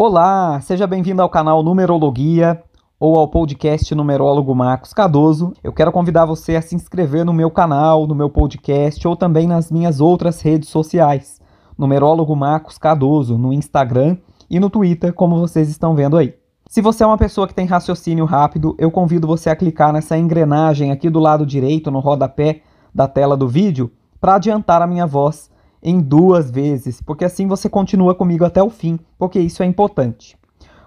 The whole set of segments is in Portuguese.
Olá, seja bem-vindo ao canal Numerologia ou ao podcast Numerólogo Marcos Cardoso. Eu quero convidar você a se inscrever no meu canal, no meu podcast ou também nas minhas outras redes sociais. Numerólogo Marcos Cardoso no Instagram e no Twitter, como vocês estão vendo aí. Se você é uma pessoa que tem raciocínio rápido, eu convido você a clicar nessa engrenagem aqui do lado direito, no rodapé da tela do vídeo, para adiantar a minha voz em duas vezes, porque assim você continua comigo até o fim, porque isso é importante.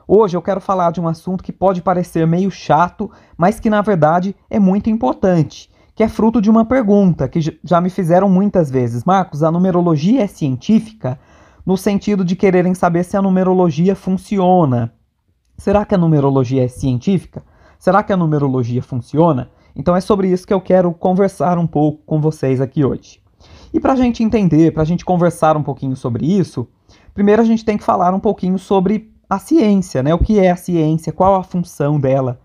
Hoje eu quero falar de um assunto que pode parecer meio chato, mas que na verdade é muito importante, que é fruto de uma pergunta que já me fizeram muitas vezes. Marcos, a numerologia é científica? No sentido de quererem saber se a numerologia funciona. Será que a numerologia é científica? Será que a numerologia funciona? Então é sobre isso que eu quero conversar um pouco com vocês aqui hoje. E para a gente entender, para a gente conversar um pouquinho sobre isso, primeiro a gente tem que falar um pouquinho sobre a ciência, né? O que é a ciência, qual a função dela.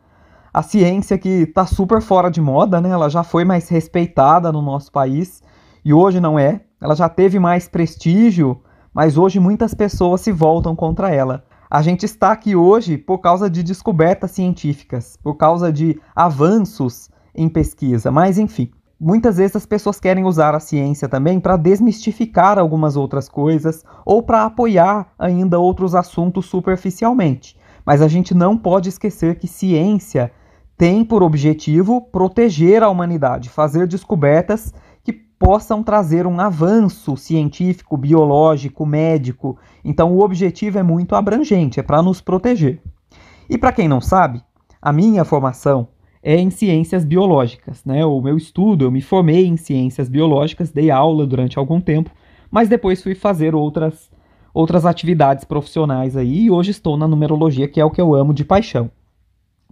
A ciência que está super fora de moda, né? Ela já foi mais respeitada no nosso país e hoje não é. Ela já teve mais prestígio, mas hoje muitas pessoas se voltam contra ela. A gente está aqui hoje por causa de descobertas científicas, por causa de avanços em pesquisa, mas enfim muitas vezes as pessoas querem usar a ciência também para desmistificar algumas outras coisas ou para apoiar ainda outros assuntos superficialmente. Mas a gente não pode esquecer que ciência tem por objetivo proteger a humanidade, fazer descobertas que possam trazer um avanço científico, biológico, médico. Então o objetivo é muito abrangente, é para nos proteger. E para quem não sabe, a minha formação é em ciências biológicas. Né? O meu estudo, eu me formei em ciências biológicas, dei aula durante algum tempo, mas depois fui fazer outras, outras atividades profissionais aí e hoje estou na numerologia, que é o que eu amo de paixão.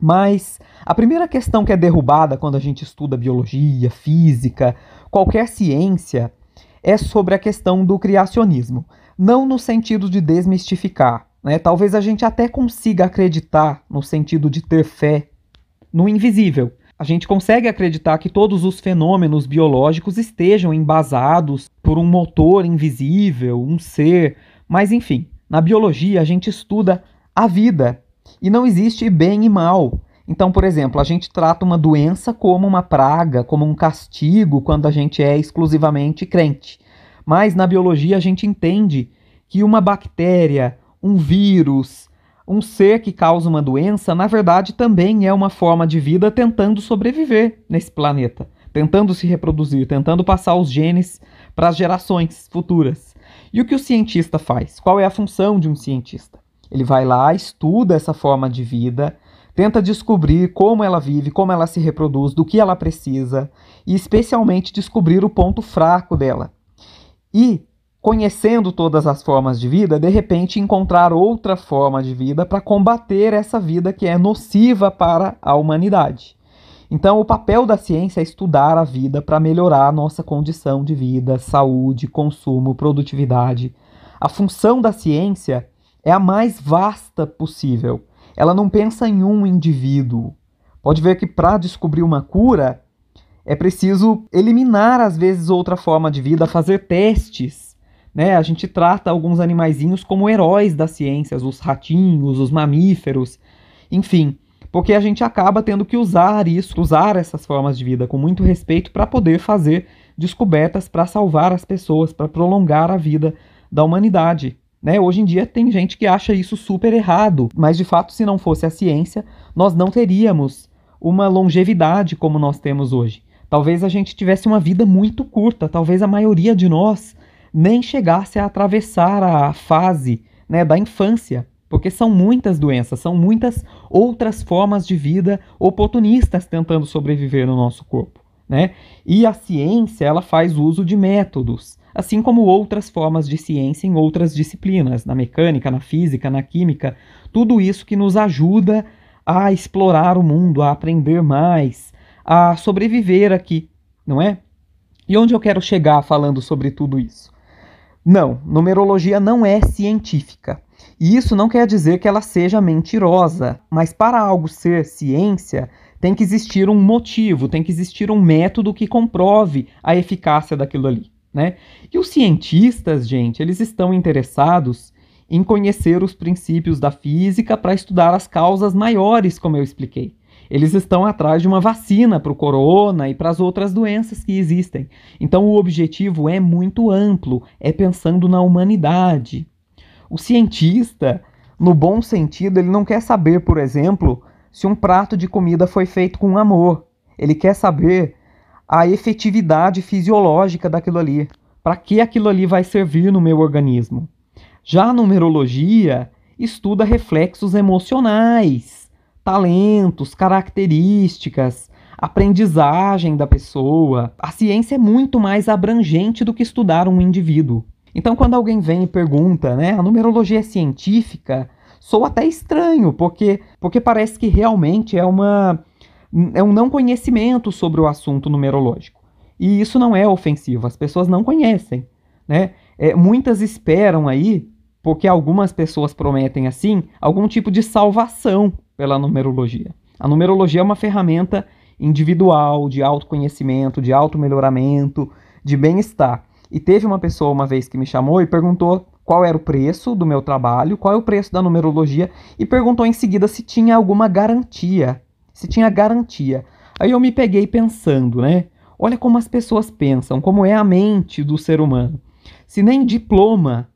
Mas a primeira questão que é derrubada quando a gente estuda biologia, física, qualquer ciência, é sobre a questão do criacionismo. Não no sentido de desmistificar. Né? Talvez a gente até consiga acreditar no sentido de ter fé no invisível. A gente consegue acreditar que todos os fenômenos biológicos estejam embasados por um motor invisível, um ser, mas enfim, na biologia a gente estuda a vida e não existe bem e mal. Então, por exemplo, a gente trata uma doença como uma praga, como um castigo quando a gente é exclusivamente crente. Mas na biologia a gente entende que uma bactéria, um vírus, um ser que causa uma doença, na verdade, também é uma forma de vida tentando sobreviver nesse planeta, tentando se reproduzir, tentando passar os genes para as gerações futuras. E o que o cientista faz? Qual é a função de um cientista? Ele vai lá, estuda essa forma de vida, tenta descobrir como ela vive, como ela se reproduz, do que ela precisa e, especialmente, descobrir o ponto fraco dela. E conhecendo todas as formas de vida, de repente encontrar outra forma de vida para combater essa vida que é nociva para a humanidade. Então, o papel da ciência é estudar a vida para melhorar a nossa condição de vida, saúde, consumo, produtividade. A função da ciência é a mais vasta possível. Ela não pensa em um indivíduo. Pode ver que para descobrir uma cura é preciso eliminar às vezes outra forma de vida, fazer testes né? A gente trata alguns animaizinhos como heróis das ciências, os ratinhos, os mamíferos, enfim, porque a gente acaba tendo que usar isso, usar essas formas de vida com muito respeito para poder fazer descobertas para salvar as pessoas, para prolongar a vida da humanidade. Né? Hoje em dia tem gente que acha isso super errado, mas de fato, se não fosse a ciência, nós não teríamos uma longevidade como nós temos hoje. Talvez a gente tivesse uma vida muito curta, talvez a maioria de nós nem chegasse a atravessar a fase né, da infância, porque são muitas doenças, são muitas outras formas de vida oportunistas tentando sobreviver no nosso corpo. Né? E a ciência ela faz uso de métodos, assim como outras formas de ciência em outras disciplinas, na mecânica, na física, na química, tudo isso que nos ajuda a explorar o mundo, a aprender mais, a sobreviver aqui, não é? E onde eu quero chegar falando sobre tudo isso? Não, numerologia não é científica. E isso não quer dizer que ela seja mentirosa, mas para algo ser ciência, tem que existir um motivo, tem que existir um método que comprove a eficácia daquilo ali, né? E os cientistas, gente, eles estão interessados em conhecer os princípios da física para estudar as causas maiores, como eu expliquei. Eles estão atrás de uma vacina para o corona e para as outras doenças que existem. Então o objetivo é muito amplo, é pensando na humanidade. O cientista, no bom sentido, ele não quer saber, por exemplo, se um prato de comida foi feito com amor. Ele quer saber a efetividade fisiológica daquilo ali. Para que aquilo ali vai servir no meu organismo? Já a numerologia estuda reflexos emocionais, talentos, características, aprendizagem da pessoa. A ciência é muito mais abrangente do que estudar um indivíduo. Então, quando alguém vem e pergunta, né, a numerologia é científica, sou até estranho, porque, porque parece que realmente é uma é um não conhecimento sobre o assunto numerológico. E isso não é ofensivo, as pessoas não conhecem. Né? É, muitas esperam aí, porque algumas pessoas prometem assim, algum tipo de salvação pela numerologia. A numerologia é uma ferramenta individual, de autoconhecimento, de auto-melhoramento, de bem-estar. E teve uma pessoa uma vez que me chamou e perguntou qual era o preço do meu trabalho, qual é o preço da numerologia, e perguntou em seguida se tinha alguma garantia se tinha garantia. Aí eu me peguei pensando, né? Olha como as pessoas pensam, como é a mente do ser humano. Se nem diploma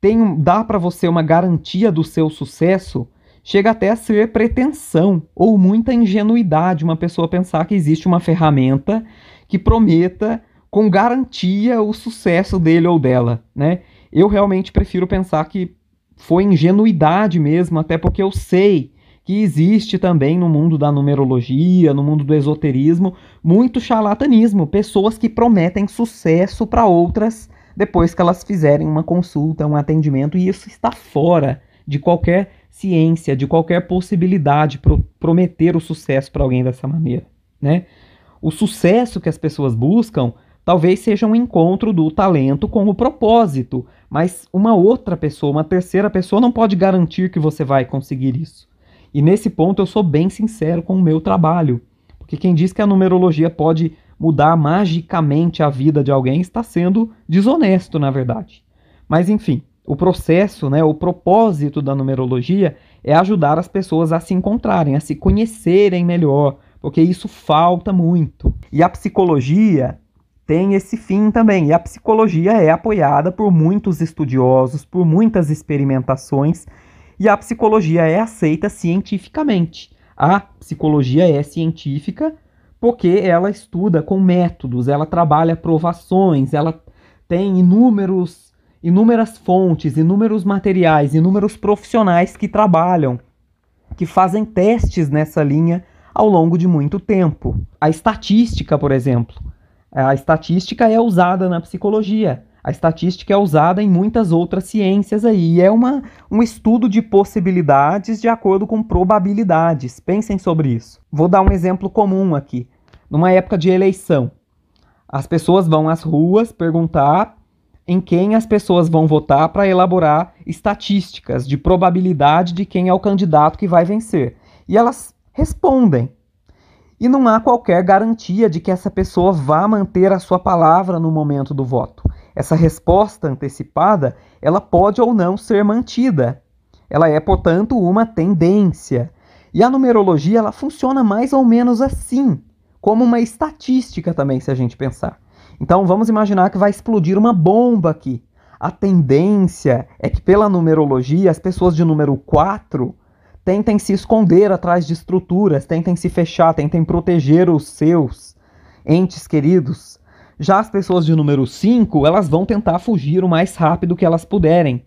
tem, dá para você uma garantia do seu sucesso, chega até a ser pretensão ou muita ingenuidade uma pessoa pensar que existe uma ferramenta que prometa com garantia o sucesso dele ou dela, né? Eu realmente prefiro pensar que foi ingenuidade mesmo, até porque eu sei que existe também no mundo da numerologia, no mundo do esoterismo, muito charlatanismo, pessoas que prometem sucesso para outras depois que elas fizerem uma consulta, um atendimento, e isso está fora de qualquer ciência, de qualquer possibilidade de prometer o sucesso para alguém dessa maneira, né? O sucesso que as pessoas buscam talvez seja um encontro do talento com o propósito, mas uma outra pessoa, uma terceira pessoa não pode garantir que você vai conseguir isso. E nesse ponto eu sou bem sincero com o meu trabalho. Porque quem diz que a numerologia pode mudar magicamente a vida de alguém está sendo desonesto, na verdade. Mas enfim, o processo, né, o propósito da numerologia é ajudar as pessoas a se encontrarem, a se conhecerem melhor, porque isso falta muito. E a psicologia tem esse fim também. E a psicologia é apoiada por muitos estudiosos, por muitas experimentações e a psicologia é aceita cientificamente. A psicologia é científica porque ela estuda com métodos, ela trabalha provações, ela tem inúmeros, inúmeras fontes, inúmeros materiais, inúmeros profissionais que trabalham, que fazem testes nessa linha ao longo de muito tempo. A estatística, por exemplo, a estatística é usada na psicologia. A estatística é usada em muitas outras ciências aí. É uma, um estudo de possibilidades de acordo com probabilidades. Pensem sobre isso. Vou dar um exemplo comum aqui. Numa época de eleição, as pessoas vão às ruas perguntar em quem as pessoas vão votar para elaborar estatísticas de probabilidade de quem é o candidato que vai vencer. E elas respondem. E não há qualquer garantia de que essa pessoa vá manter a sua palavra no momento do voto. Essa resposta antecipada, ela pode ou não ser mantida. Ela é, portanto, uma tendência. E a numerologia, ela funciona mais ou menos assim, como uma estatística também, se a gente pensar. Então, vamos imaginar que vai explodir uma bomba aqui. A tendência é que, pela numerologia, as pessoas de número 4 tentem se esconder atrás de estruturas, tentem se fechar, tentem proteger os seus entes queridos. Já as pessoas de número 5, elas vão tentar fugir o mais rápido que elas puderem.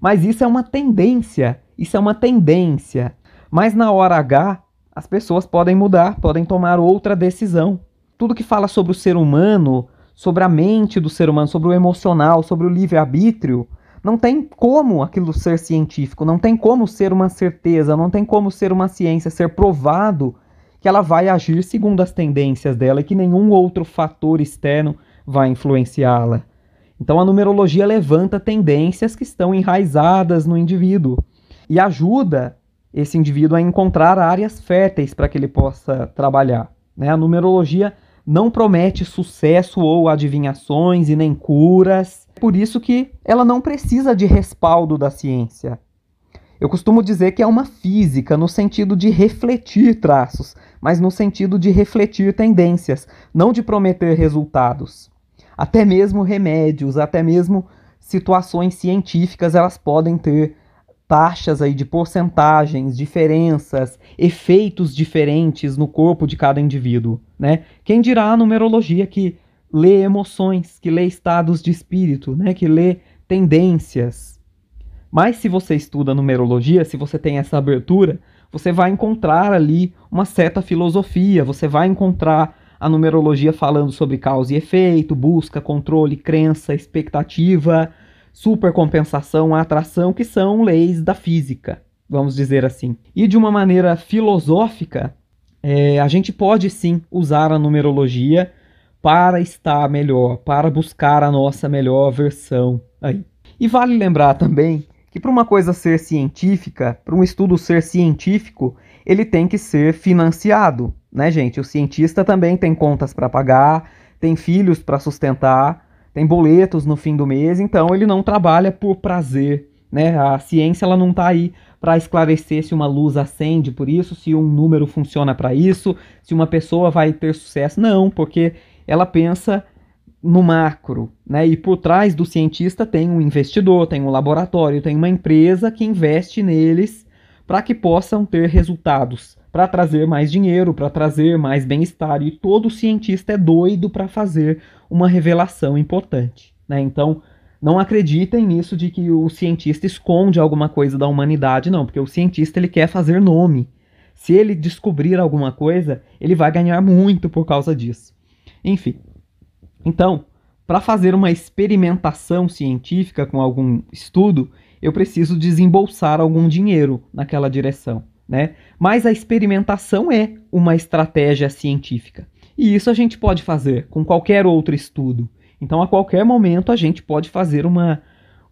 Mas isso é uma tendência, isso é uma tendência. Mas na hora H, as pessoas podem mudar, podem tomar outra decisão. Tudo que fala sobre o ser humano, sobre a mente do ser humano, sobre o emocional, sobre o livre-arbítrio, não tem como aquilo ser científico, não tem como ser uma certeza, não tem como ser uma ciência, ser provado que ela vai agir segundo as tendências dela e que nenhum outro fator externo vai influenciá-la. Então a numerologia levanta tendências que estão enraizadas no indivíduo e ajuda esse indivíduo a encontrar áreas férteis para que ele possa trabalhar. Né? A numerologia não promete sucesso ou adivinhações e nem curas. Por isso que ela não precisa de respaldo da ciência. Eu costumo dizer que é uma física no sentido de refletir traços, mas no sentido de refletir tendências, não de prometer resultados. Até mesmo remédios, até mesmo situações científicas, elas podem ter taxas aí de porcentagens, diferenças, efeitos diferentes no corpo de cada indivíduo, né? Quem dirá a numerologia que lê emoções, que lê estados de espírito, né? Que lê tendências. Mas se você estuda numerologia, se você tem essa abertura, você vai encontrar ali uma certa filosofia, você vai encontrar a numerologia falando sobre causa e efeito, busca, controle, crença, expectativa, supercompensação, atração, que são leis da física, vamos dizer assim. E de uma maneira filosófica, é, a gente pode sim usar a numerologia para estar melhor, para buscar a nossa melhor versão aí. E vale lembrar também que para uma coisa ser científica, para um estudo ser científico, ele tem que ser financiado, né, gente? O cientista também tem contas para pagar, tem filhos para sustentar, tem boletos no fim do mês, então ele não trabalha por prazer, né? A ciência ela não está aí para esclarecer se uma luz acende por isso, se um número funciona para isso, se uma pessoa vai ter sucesso. Não, porque ela pensa no macro, né? E por trás do cientista tem um investidor, tem um laboratório, tem uma empresa que investe neles para que possam ter resultados, para trazer mais dinheiro, para trazer mais bem-estar. E todo cientista é doido para fazer uma revelação importante. Né? Então, não acreditem nisso de que o cientista esconde alguma coisa da humanidade, não, porque o cientista ele quer fazer nome. Se ele descobrir alguma coisa, ele vai ganhar muito por causa disso. Enfim. Então, para fazer uma experimentação científica com algum estudo, eu preciso desembolsar algum dinheiro naquela direção, né? Mas a experimentação é uma estratégia científica. E isso a gente pode fazer com qualquer outro estudo. Então, a qualquer momento, a gente pode fazer uma,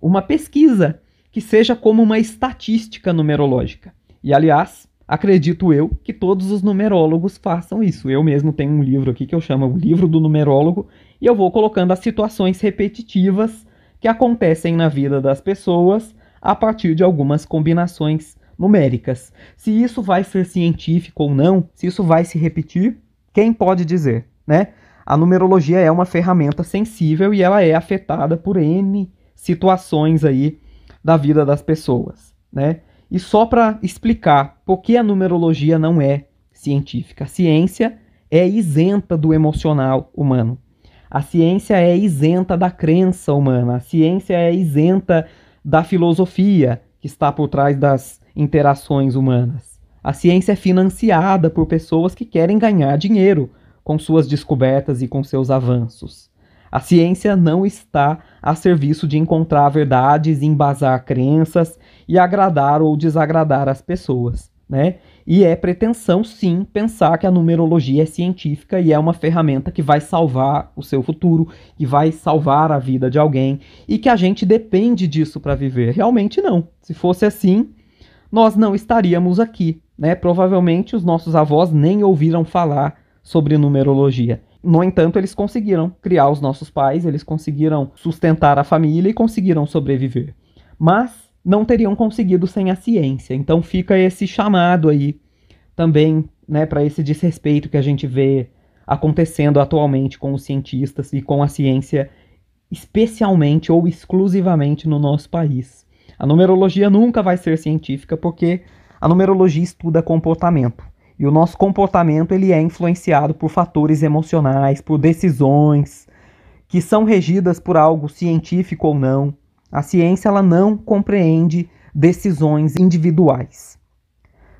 uma pesquisa que seja como uma estatística numerológica. E, aliás, acredito eu que todos os numerólogos façam isso. Eu mesmo tenho um livro aqui que eu chamo o Livro do Numerólogo, e eu vou colocando as situações repetitivas que acontecem na vida das pessoas a partir de algumas combinações numéricas. Se isso vai ser científico ou não, se isso vai se repetir, quem pode dizer, né? A numerologia é uma ferramenta sensível e ela é afetada por N situações aí da vida das pessoas, né? E só para explicar por que a numerologia não é científica. A ciência é isenta do emocional humano. A ciência é isenta da crença humana. A ciência é isenta da filosofia que está por trás das interações humanas. A ciência é financiada por pessoas que querem ganhar dinheiro com suas descobertas e com seus avanços. A ciência não está a serviço de encontrar verdades, embasar crenças e agradar ou desagradar as pessoas, né? E é pretensão, sim, pensar que a numerologia é científica e é uma ferramenta que vai salvar o seu futuro, que vai salvar a vida de alguém e que a gente depende disso para viver. Realmente não. Se fosse assim, nós não estaríamos aqui. Né? Provavelmente os nossos avós nem ouviram falar sobre numerologia. No entanto, eles conseguiram criar os nossos pais, eles conseguiram sustentar a família e conseguiram sobreviver. Mas não teriam conseguido sem a ciência. Então fica esse chamado aí também né, para esse desrespeito que a gente vê acontecendo atualmente com os cientistas e com a ciência, especialmente ou exclusivamente no nosso país. A numerologia nunca vai ser científica porque a numerologia estuda comportamento. E o nosso comportamento ele é influenciado por fatores emocionais, por decisões que são regidas por algo científico ou não. A ciência ela não compreende decisões individuais.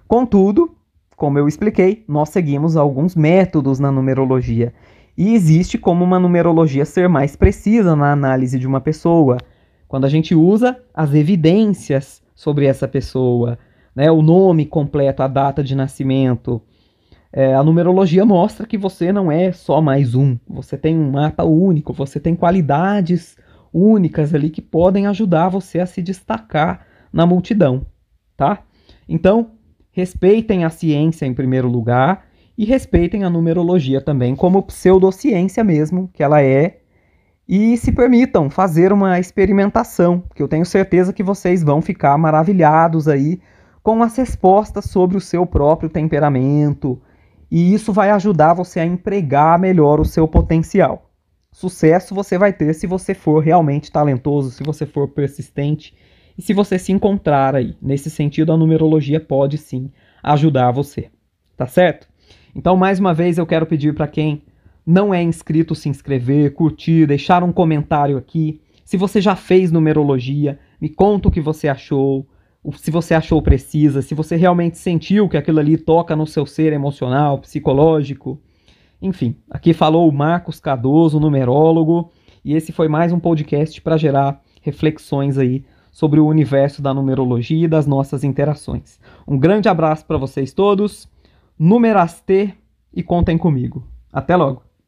Contudo, como eu expliquei, nós seguimos alguns métodos na numerologia e existe como uma numerologia ser mais precisa na análise de uma pessoa, quando a gente usa as evidências sobre essa pessoa, né, o nome completo, a data de nascimento. É, a numerologia mostra que você não é só mais um, você tem um mapa único, você tem qualidades únicas ali que podem ajudar você a se destacar na multidão, tá? Então, respeitem a ciência em primeiro lugar e respeitem a numerologia também como pseudociência mesmo, que ela é, e se permitam fazer uma experimentação, que eu tenho certeza que vocês vão ficar maravilhados aí com as respostas sobre o seu próprio temperamento, e isso vai ajudar você a empregar melhor o seu potencial. Sucesso você vai ter se você for realmente talentoso, se você for persistente e se você se encontrar aí. Nesse sentido, a numerologia pode sim ajudar você. Tá certo? Então, mais uma vez, eu quero pedir para quem não é inscrito se inscrever, curtir, deixar um comentário aqui. Se você já fez numerologia, me conta o que você achou, se você achou precisa, se você realmente sentiu que aquilo ali toca no seu ser emocional, psicológico. Enfim, aqui falou o Marcos Cardoso, numerólogo, e esse foi mais um podcast para gerar reflexões aí sobre o universo da numerologia e das nossas interações. Um grande abraço para vocês todos, numerastê e contem comigo. Até logo!